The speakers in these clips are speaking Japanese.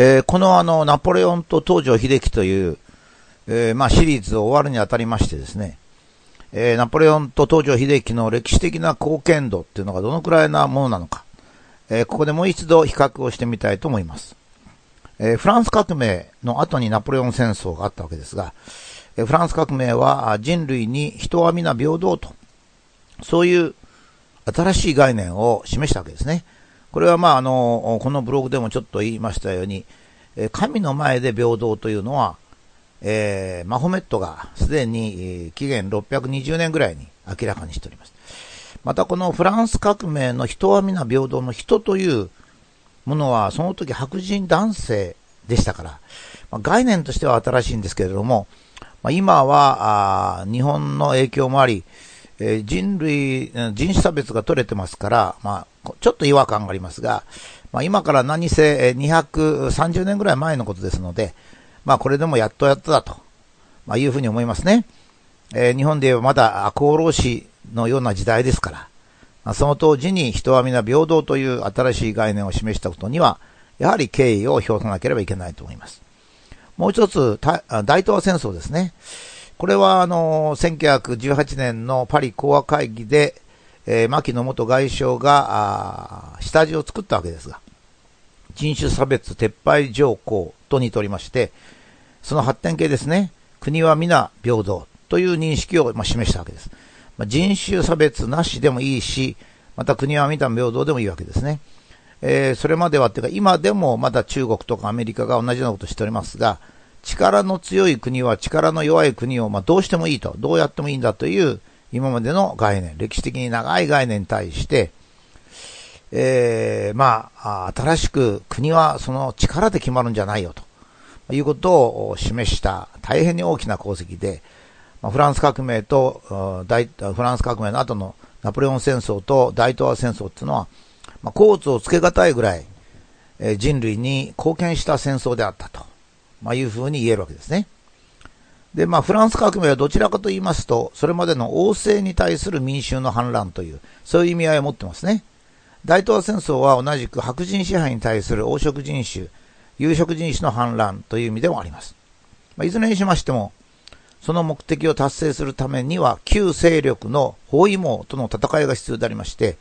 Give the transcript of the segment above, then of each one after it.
えー、このあの、ナポレオンと東条英機という、えー、まあシリーズを終わるにあたりましてですね、えー、ナポレオンと東条英機の歴史的な貢献度っていうのがどのくらいなものなのか、えー、ここでもう一度比較をしてみたいと思います。えー、フランス革命の後にナポレオン戦争があったわけですが、えー、フランス革命は人類に人は皆平等と、そういう新しい概念を示したわけですね。これはまああの、このブログでもちょっと言いましたように、神の前で平等というのは、えー、マホメットがすでに紀元620年ぐらいに明らかにしております。またこのフランス革命の人は皆平等の人というものはその時白人男性でしたから、まあ、概念としては新しいんですけれども、まあ、今はあ日本の影響もあり、えー、人類、人種差別が取れてますから、まあ、ちょっと違和感がありますが、まあ、今から何せ230年ぐらい前のことですので、まあこれでもやっとやっとだと、まあ、いうふうに思いますね。えー、日本で言えばまだ赤穂浪士のような時代ですから、まあ、その当時に人は皆平等という新しい概念を示したことには、やはり敬意を表さなければいけないと思います。もう一つ、大東亜戦争ですね。これは、あの、1918年のパリ講和会議で、えー、牧野元外相が、下地を作ったわけですが、人種差別撤廃条項と似ておりまして、その発展系ですね、国は皆平等という認識を、まあ、示したわけです。まあ、人種差別なしでもいいし、また国は皆平等でもいいわけですね。えー、それまではっていうか、今でもまだ中国とかアメリカが同じようなことをしておりますが、力の強い国は力の弱い国を、まあ、どうしてもいいと、どうやってもいいんだという今までの概念、歴史的に長い概念に対して、えー、まあ、新しく国はその力で決まるんじゃないよということを示した大変に大きな功績で、まあ、フランス革命と大、フランス革命の後のナポレオン戦争と大東亜戦争っていうのは、まあ、コーツをつけがたいぐらい、えー、人類に貢献した戦争であったと、まあ、いうふうに言えるわけですね。で、まあ、フランス革命はどちらかと言いますと、それまでの王政に対する民衆の反乱という、そういう意味合いを持ってますね。大東亜戦争は同じく白人支配に対する黄色人種、有色人種の反乱という意味でもあります。まあ、いずれにしましても、その目的を達成するためには、旧勢力の包囲網との戦いが必要でありまして、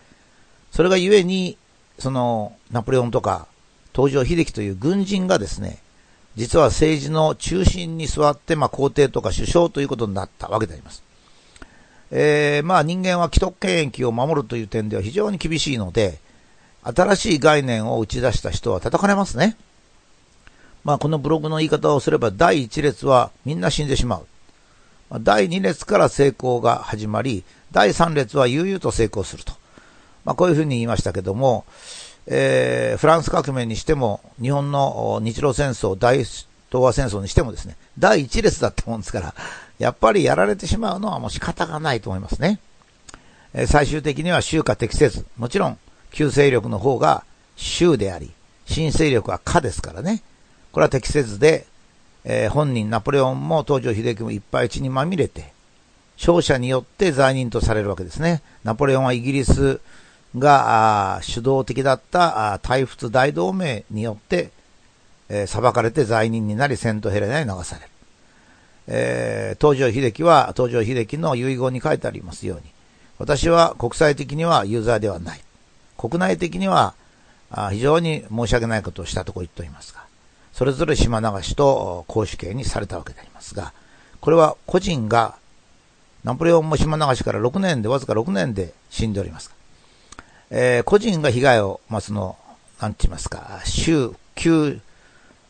それがゆえに、その、ナポレオンとか、東条英機という軍人がですね、実は政治の中心に座って、まあ、皇帝とか首相ということになったわけであります。えー、まあ人間は既得権益を守るという点では非常に厳しいので、新しい概念を打ち出した人は叩かれますね。まあこのブログの言い方をすれば第1列はみんな死んでしまう。第2列から成功が始まり、第3列は悠々と成功すると。まあこういうふうに言いましたけども、えー、フランス革命にしても、日本の日露戦争、大東亜戦争にしてもですね、第1列だったもんですから、やっぱりやられてしまうのはもう仕方がないと思いますね。えー、最終的には州か適切。もちろん、旧勢力の方が州であり、新勢力はかですからね。これは適切で、えー、本人ナポレオンも東条英機もいっぱい血にまみれて、勝者によって罪人とされるわけですね。ナポレオンはイギリスが主導的だった大仏大同盟によって、えー、裁かれて罪人になり、セントヘレナに流される。えー、東条英機は、東条英機の遺言に書いてありますように、私は国際的にはユーザーではない。国内的には、あ非常に申し訳ないことをしたとこ言っておりますが、それぞれ島流しと公主刑にされたわけでありますが、これは個人が、ナポレオンも島流しから6年で、わずか6年で死んでおります。えー、個人が被害を、まあ、その、なんて言いますか、州、旧、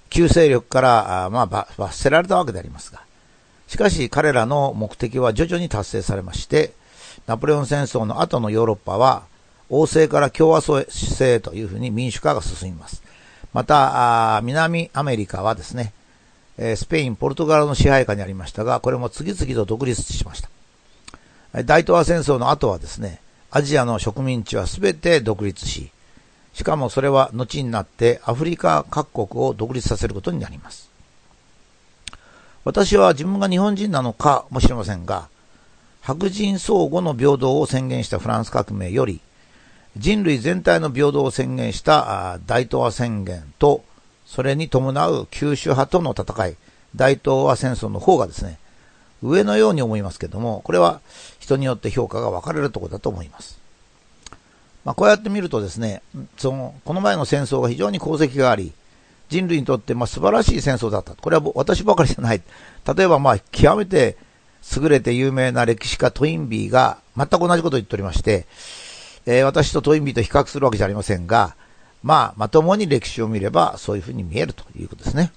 旧勢力から、まあ、罰せられたわけでありますが、しかし彼らの目的は徐々に達成されまして、ナポレオン戦争の後のヨーロッパは、王政から共和制というふうに民主化が進みます。また、南アメリカはですね、スペイン、ポルトガルの支配下にありましたが、これも次々と独立しました。大東亜戦争の後はですね、アジアの植民地は全て独立し、しかもそれは後になってアフリカ各国を独立させることになります。私は自分が日本人なのかもしれませんが、白人相互の平等を宣言したフランス革命より、人類全体の平等を宣言した大東亜宣言とそれに伴う九州派との戦い、大東亜戦争の方がですね、上のように思いますけども、これは人によって評価が分かれるところだと思います。まあ、こうやって見るとですね、その、この前の戦争が非常に功績があり、人類にとってまあ素晴らしい戦争だった。これは私ばかりじゃない。例えばまあ極めて優れて有名な歴史家トインビーが全く同じことを言っておりまして、えー、私とトインビーと比較するわけじゃありませんが、まあ、まともに歴史を見ればそういうふうに見えるということですね。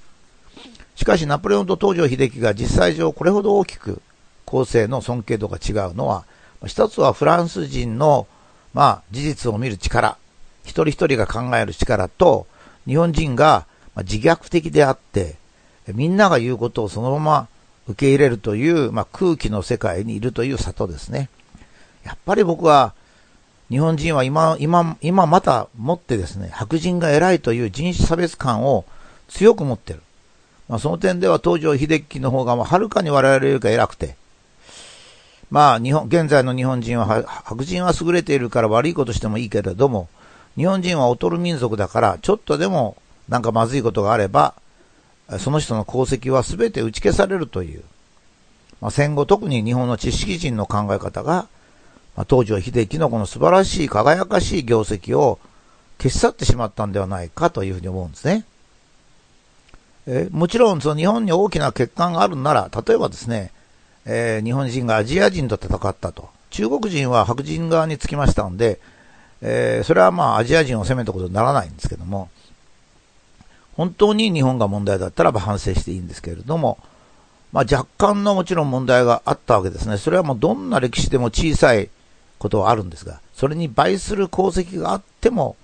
しかし、ナポレオンと東条英機が実際上これほど大きく後世の尊敬度が違うのは、一つはフランス人の、まあ、事実を見る力、一人一人が考える力と、日本人が自虐的であって、みんなが言うことをそのまま受け入れるという、まあ、空気の世界にいるという里ですね。やっぱり僕は、日本人は今、今、今また持ってですね、白人が偉いという人種差別感を強く持ってる。まあ、その点では東条英機の方がはるかに我々よりか偉くて、まあ、日本、現在の日本人は、白人は優れているから悪いことしてもいいけれども、日本人は劣る民族だから、ちょっとでもなんかまずいことがあれば、その人の功績は全て打ち消されるという、まあ、戦後特に日本の知識人の考え方が、まあ、当時は秀樹のこの素晴らしい輝かしい業績を消し去ってしまったんではないかというふうに思うんですね。えもちろんその日本に大きな欠陥があるなら、例えばですね、えー、日本人がアジア人と戦ったと。中国人は白人側につきましたので、えー、それはまあアジア人を攻めたことにならないんですけども、本当に日本が問題だったらば反省していいんですけれども、まあ若干のもちろん問題があったわけですね。それはもうどんな歴史でも小さいことはあるんですが、それに倍する功績があっても、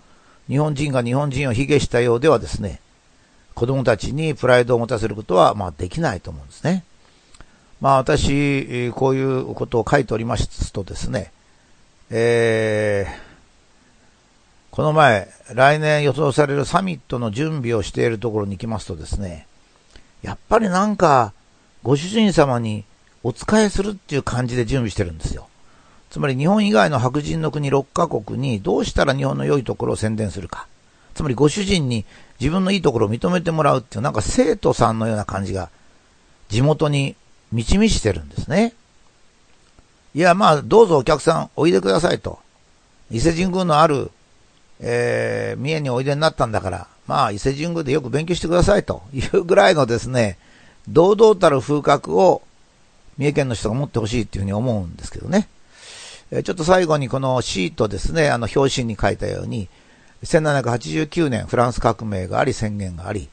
日本人が日本人を卑下したようではですね、子供たちにプライドを持たせることは、まあ、できないと思うんですね。まあ、私、こういうことを書いておりますとですね、えー、この前、来年予想されるサミットの準備をしているところに行きますとですね、やっぱりなんか、ご主人様にお仕えするっていう感じで準備してるんですよ。つまり日本以外の白人の国6カ国にどうしたら日本の良いところを宣伝するか。つまりご主人に自分のいいところを認めてもらうっていう、なんか生徒さんのような感じが地元に満ち満ちてるんですね。いや、まあ、どうぞお客さんおいでくださいと。伊勢神宮のある、えー、三重においでになったんだから、まあ、伊勢神宮でよく勉強してくださいというぐらいのですね、堂々たる風格を三重県の人が持ってほしいっていうふうに思うんですけどね。えちょっと最後にこのシートですね、あの表紙に書いたように、1789年フランス革命があり宣言があり、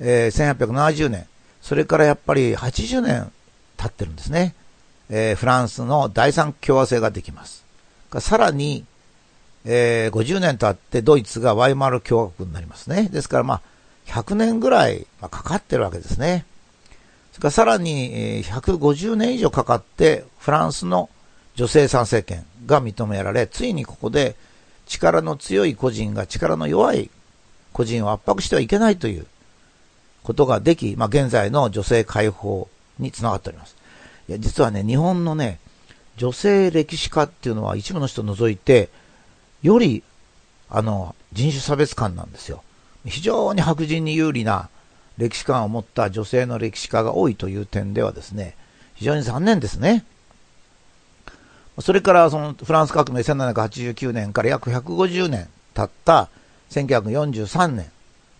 えー、1870年、それからやっぱり80年経ってるんですね。えー、フランスの第三共和制ができます。さらに、えー、50年経ってドイツがワイマル共和国になりますね。ですからまあ、100年ぐらい、かかってるわけですね。それからさらに、えー、150年以上かかってフランスの女性参政権が認められ、ついにここで力の強い個人が力の弱い個人を圧迫してはいけないということができ、まあ、現在の女性解放につながっております。いや、実はね、日本のね、女性歴史家っていうのは一部の人を除いて、より、あの、人種差別感なんですよ。非常に白人に有利な歴史観を持った女性の歴史家が多いという点ではですね、非常に残念ですね。それからそのフランス革命1789年から約150年経った1943年、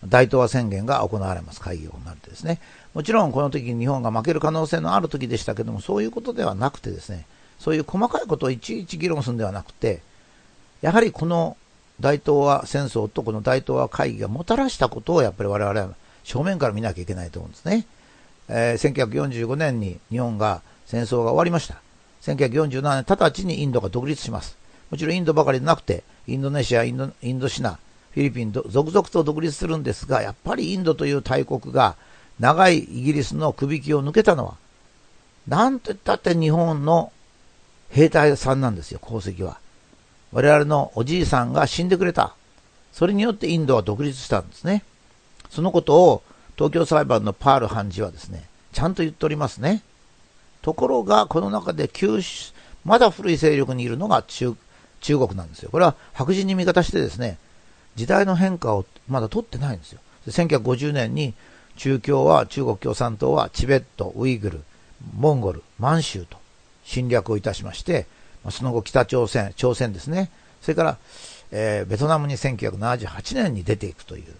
大東亜宣言が行われます、会議が行われてですね。もちろんこの時に日本が負ける可能性のある時でしたけども、そういうことではなくてですね、そういう細かいことをいちいち議論するんではなくて、やはりこの大東亜戦争とこの大東亜会議がもたらしたことをやっぱり我々は正面から見なきゃいけないと思うんですね。えー、1945年に日本が戦争が終わりました。1947年、直ちにインドが独立します。もちろんインドばかりでなくて、インドネシア、インドインドシナ、フィリピンと、続々と独立するんですが、やっぱりインドという大国が長いイギリスの首輝を抜けたのは、なんと言ったって日本の兵隊さんなんですよ、功績は。我々のおじいさんが死んでくれた。それによってインドは独立したんですね。そのことを東京裁判のパール判事はですね、ちゃんと言っておりますね。ところが、この中で九州、まだ古い勢力にいるのが中中国なんですよ。これは白人に味方してですね、時代の変化をまだ取ってないんですよ。1950年に中共は、中国共産党はチベット、ウイグル、モンゴル、満州と侵略をいたしまして、その後北朝鮮、朝鮮ですね。それから、えー、ベトナムに1978年に出ていくという。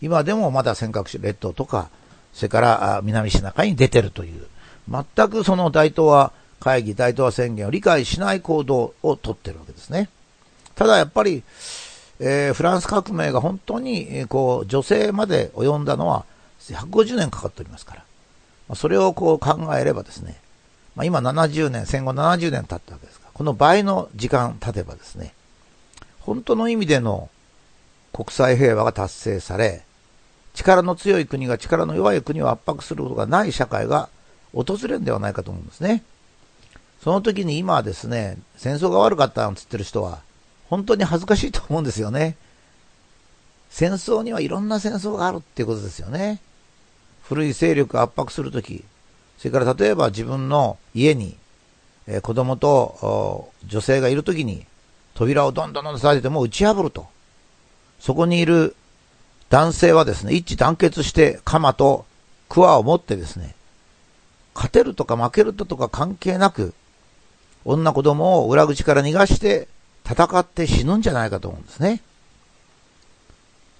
今でもまだ尖閣列島とか、それから南シナ海に出てるという。全くその大東亜会議、大東亜宣言を理解しない行動をとってるわけですね。ただやっぱり、えー、フランス革命が本当に、こう、女性まで及んだのは150年かかっておりますから。まあ、それをこう考えればですね、まあ、今70年、戦後70年経ったわけですが、この倍の時間経てばですね、本当の意味での国際平和が達成され、力の強い国が力の弱い国を圧迫することがない社会が訪れるんではないかと思うんですね。その時に今はですね、戦争が悪かったなんつってる人は、本当に恥ずかしいと思うんですよね。戦争にはいろんな戦争があるっていうことですよね。古い勢力圧迫するとき、それから例えば自分の家に、えー、子供と女性がいるときに、扉をどんどんどんされても打ち破ると。そこにいる男性はですね、一致団結して鎌と桑を持ってですね、勝てるとか負けるとか関係なく、女子供を裏口から逃がして戦って死ぬんじゃないかと思うんですね。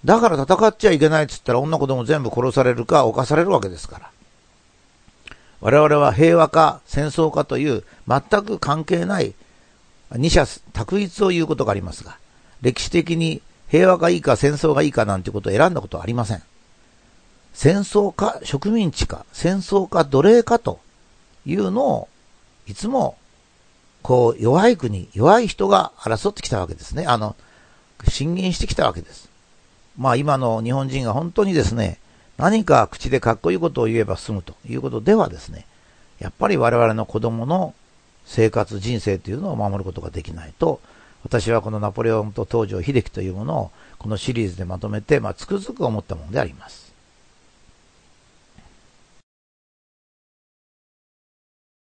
だから戦っちゃいけないっつったら女子供全部殺されるか犯されるわけですから。我々は平和か戦争かという全く関係ない二者択一を言うことがありますが、歴史的に平和がいいか戦争がいいかなんてことを選んだことはありません。戦争か植民地か戦争か奴隷かというのをいつもこう弱い国、弱い人が争ってきたわけですね。あの、進言してきたわけです。まあ今の日本人が本当にですね、何か口でかっこいいことを言えば済むということではですね、やっぱり我々の子供の生活、人生というのを守ることができないと、私はこのナポレオンと東条英機というものをこのシリーズでまとめて、まあ、つくづく思ったものであります。